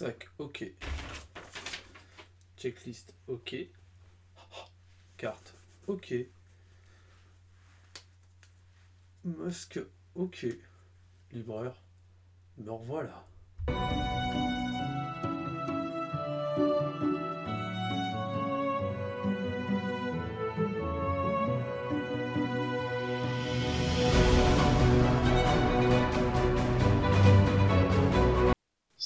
Sac, ok. Checklist, ok. Carte, ok. Masque, ok. Livreur, me revoilà.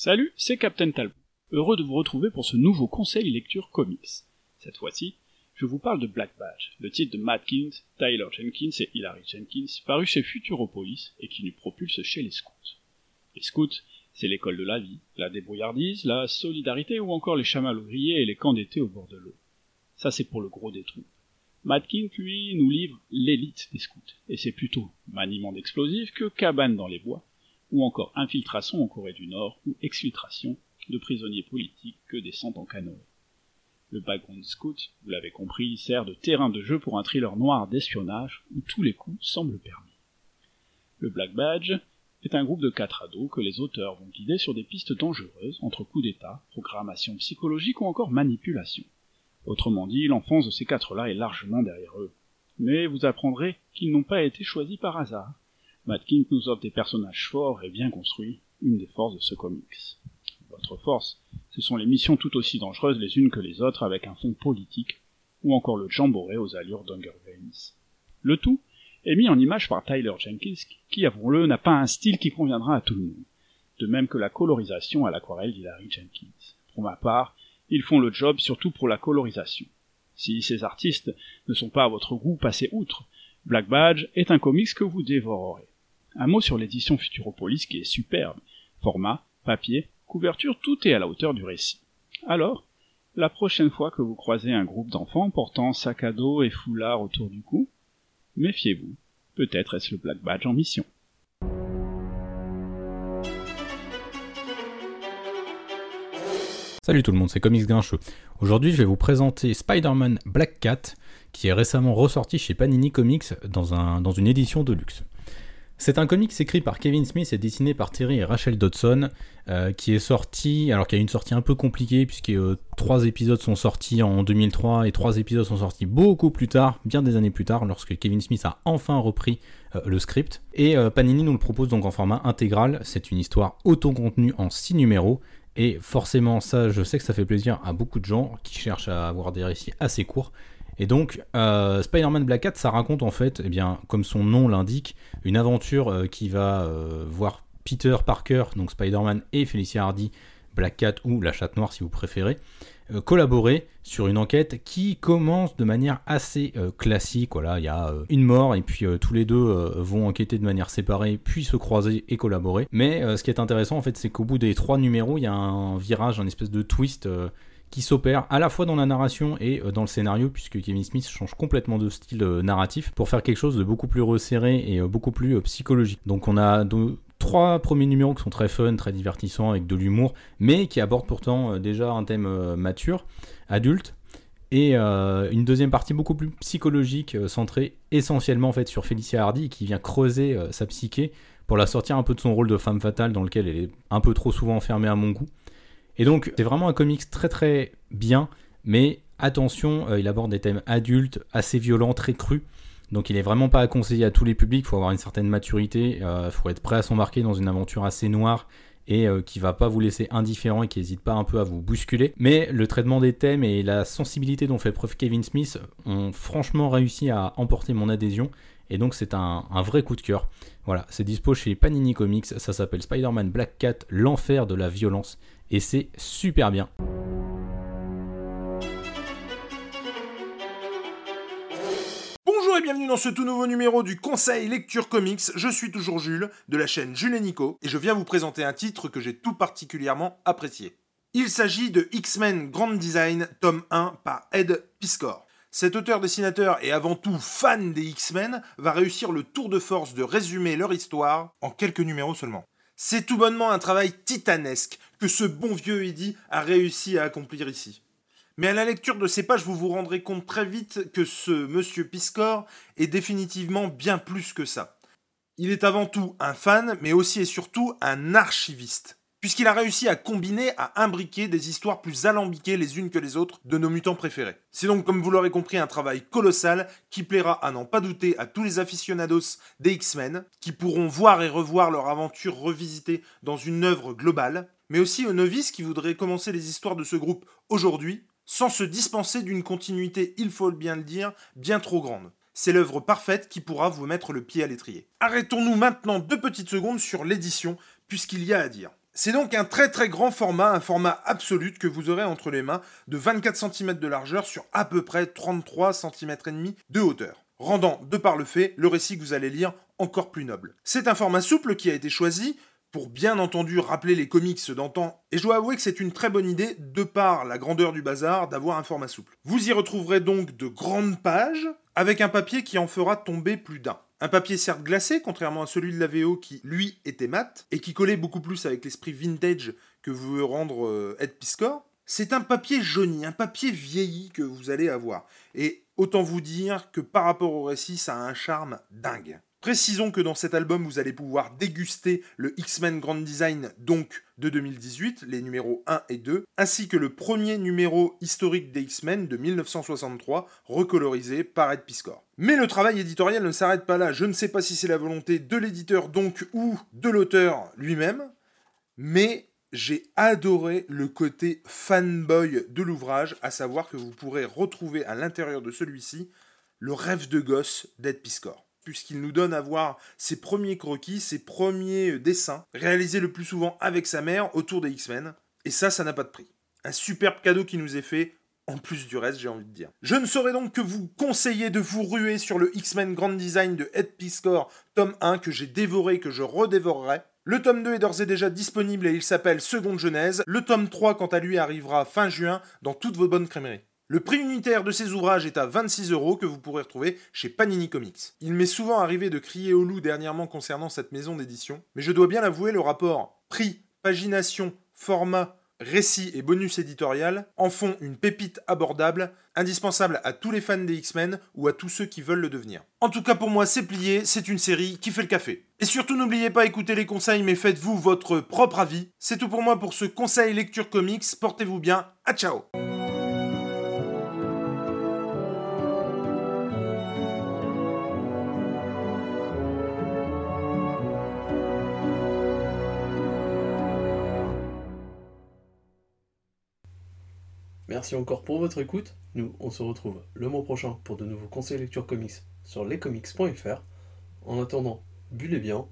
Salut, c'est Captain Talbot. Heureux de vous retrouver pour ce nouveau conseil lecture comics. Cette fois-ci, je vous parle de Black Badge, le titre de Matt Kint, Tyler Jenkins et Hilary Jenkins, paru chez Futuropolis et qui nous propulse chez les scouts. Les scouts, c'est l'école de la vie, la débrouillardise, la solidarité ou encore les chamallows grillés et les camps d'été au bord de l'eau. Ça c'est pour le gros des troupes. Matt Kint, lui, nous livre l'élite des scouts, et c'est plutôt maniement d'explosifs que cabane dans les bois, ou encore infiltration en Corée du Nord, ou exfiltration de prisonniers politiques que descendent en canoë. Le background scout, vous l'avez compris, sert de terrain de jeu pour un thriller noir d'espionnage où tous les coups semblent permis. Le Black Badge est un groupe de quatre ados que les auteurs vont guider sur des pistes dangereuses entre coups d'état, programmation psychologique ou encore manipulation. Autrement dit, l'enfance de ces quatre-là est largement derrière eux. Mais vous apprendrez qu'ils n'ont pas été choisis par hasard. Matt King nous offre des personnages forts et bien construits, une des forces de ce comics. Votre force, ce sont les missions tout aussi dangereuses les unes que les autres avec un fond politique, ou encore le jamboree aux allures d'Hunger Games. Le tout est mis en image par Tyler Jenkins, qui, avouons-le, n'a pas un style qui conviendra à tout le monde, de même que la colorisation à l'aquarelle d'Hilary Jenkins. Pour ma part, ils font le job surtout pour la colorisation. Si ces artistes ne sont pas à votre goût, passez outre. Black Badge est un comics que vous dévorerez. Un mot sur l'édition Futuropolis qui est superbe. Format, papier, couverture, tout est à la hauteur du récit. Alors, la prochaine fois que vous croisez un groupe d'enfants portant sac à dos et foulard autour du cou, méfiez-vous, peut-être est-ce le Black Badge en mission. Salut tout le monde, c'est Comics Grincheux. Aujourd'hui, je vais vous présenter Spider-Man Black Cat, qui est récemment ressorti chez Panini Comics dans, un, dans une édition de luxe. C'est un comics écrit par Kevin Smith et dessiné par Terry et Rachel Dodson, euh, qui est sorti, alors qu'il y a une sortie un peu compliquée, puisque euh, trois épisodes sont sortis en 2003 et trois épisodes sont sortis beaucoup plus tard, bien des années plus tard, lorsque Kevin Smith a enfin repris euh, le script. Et Panini nous le propose donc en format intégral, c'est une histoire auto-contenue en six numéros, et forcément, ça, je sais que ça fait plaisir à beaucoup de gens qui cherchent à avoir des récits assez courts. Et donc, euh, Spider-Man Black Cat, ça raconte en fait, eh bien, comme son nom l'indique, une aventure euh, qui va euh, voir Peter Parker, donc Spider-Man et Felicia Hardy, Black Cat ou la chatte noire si vous préférez, collaborer sur une enquête qui commence de manière assez classique. Voilà, il y a une mort et puis tous les deux vont enquêter de manière séparée, puis se croiser et collaborer. Mais ce qui est intéressant en fait, c'est qu'au bout des trois numéros, il y a un virage, un espèce de twist qui s'opère à la fois dans la narration et dans le scénario, puisque Kevin Smith change complètement de style narratif pour faire quelque chose de beaucoup plus resserré et beaucoup plus psychologique. Donc on a trois premiers numéros qui sont très fun, très divertissants, avec de l'humour, mais qui abordent pourtant déjà un thème mature, adulte, et une deuxième partie beaucoup plus psychologique, centrée essentiellement en fait sur Felicia Hardy, qui vient creuser sa psyché pour la sortir un peu de son rôle de femme fatale dans lequel elle est un peu trop souvent enfermée à mon goût. Et donc, c'est vraiment un comics très très bien, mais attention, euh, il aborde des thèmes adultes, assez violents, très crus. Donc, il est vraiment pas à conseiller à tous les publics. Il faut avoir une certaine maturité. Il euh, faut être prêt à s'embarquer dans une aventure assez noire et euh, qui va pas vous laisser indifférent et qui n'hésite pas un peu à vous bousculer. Mais le traitement des thèmes et la sensibilité dont fait preuve Kevin Smith ont franchement réussi à emporter mon adhésion. Et donc c'est un, vrai coup de cœur. Voilà, c'est dispo chez Panini Comics, ça s'appelle Spider-Man Black Cat, l'enfer de la violence et c'est super bien. Bonjour et bienvenue dans ce tout nouveau numéro du Conseil Lecture Comics. Je suis toujours Jules de la chaîne Jules et Nico et je viens vous présenter un titre que j'ai tout particulièrement apprécié. Il s'agit de X-Men Grand Design, tome 1 par Ed Piscor. Cet auteur-dessinateur et avant tout fan des X-Men va réussir le tour de force de résumer leur histoire en quelques numéros seulement. C'est tout bonnement un travail titanesque que ce bon vieux Eddie a réussi à accomplir ici. Mais à la lecture de ces pages, vous vous rendrez compte très vite que ce monsieur Piscor est définitivement bien plus que ça. Il est avant tout un fan, mais aussi et surtout un archiviste. Puisqu'il a réussi à combiner, à imbriquer des histoires plus alambiquées les unes que les autres de nos mutants préférés. C'est donc, comme vous l'aurez compris, un travail colossal qui plaira à n'en pas douter à tous les aficionados des X-Men, qui pourront voir et revoir leur aventure revisitée dans une œuvre globale, mais aussi aux novices qui voudraient commencer les histoires de ce groupe aujourd'hui, sans se dispenser d'une continuité, il faut bien le dire, bien trop grande. C'est l'œuvre parfaite qui pourra vous mettre le pied à l'étrier. Arrêtons-nous maintenant deux petites secondes sur l'édition, puisqu'il y a à dire. C'est donc un très très grand format, un format absolu que vous aurez entre les mains de 24 cm de largeur sur à peu près 33 cm et demi de hauteur, rendant de par le fait le récit que vous allez lire encore plus noble. C'est un format souple qui a été choisi pour bien entendu rappeler les comics d'antan, et je dois avouer que c'est une très bonne idée, de par la grandeur du bazar, d'avoir un format souple. Vous y retrouverez donc de grandes pages, avec un papier qui en fera tomber plus d'un. Un papier certes glacé, contrairement à celui de la VO qui, lui, était mat, et qui collait beaucoup plus avec l'esprit vintage que veut rendre euh, Ed Piscor. C'est un papier jauni, un papier vieilli que vous allez avoir. Et autant vous dire que par rapport au récit, ça a un charme dingue. Précisons que dans cet album, vous allez pouvoir déguster le X-Men Grand Design, donc de 2018, les numéros 1 et 2, ainsi que le premier numéro historique des X-Men de 1963, recolorisé par Ed Piscor. Mais le travail éditorial ne s'arrête pas là. Je ne sais pas si c'est la volonté de l'éditeur donc ou de l'auteur lui-même, mais j'ai adoré le côté fanboy de l'ouvrage, à savoir que vous pourrez retrouver à l'intérieur de celui-ci le rêve de gosse d'Ed Piscor puisqu'il nous donne à voir ses premiers croquis, ses premiers euh, dessins, réalisés le plus souvent avec sa mère autour des X-Men. Et ça, ça n'a pas de prix. Un superbe cadeau qui nous est fait, en plus du reste, j'ai envie de dire. Je ne saurais donc que vous conseiller de vous ruer sur le X-Men Grand Design de Ed Piscor, tome 1, que j'ai dévoré, que je redévorerai. Le tome 2 est d'ores et déjà disponible et il s'appelle Seconde Genèse. Le tome 3, quant à lui, arrivera fin juin dans toutes vos bonnes crèmeries. Le prix unitaire de ces ouvrages est à 26 euros que vous pourrez retrouver chez Panini Comics. Il m'est souvent arrivé de crier au loup dernièrement concernant cette maison d'édition, mais je dois bien l'avouer, le rapport prix, pagination, format, récit et bonus éditorial en font une pépite abordable, indispensable à tous les fans des X-Men ou à tous ceux qui veulent le devenir. En tout cas pour moi c'est plié, c'est une série qui fait le café. Et surtout n'oubliez pas écouter les conseils mais faites-vous votre propre avis. C'est tout pour moi pour ce conseil lecture comics, portez-vous bien, à ciao Merci encore pour votre écoute. Nous, on se retrouve le mois prochain pour de nouveaux conseils lecture comics sur lescomics.fr. En attendant, bullez bien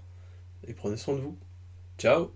et prenez soin de vous. Ciao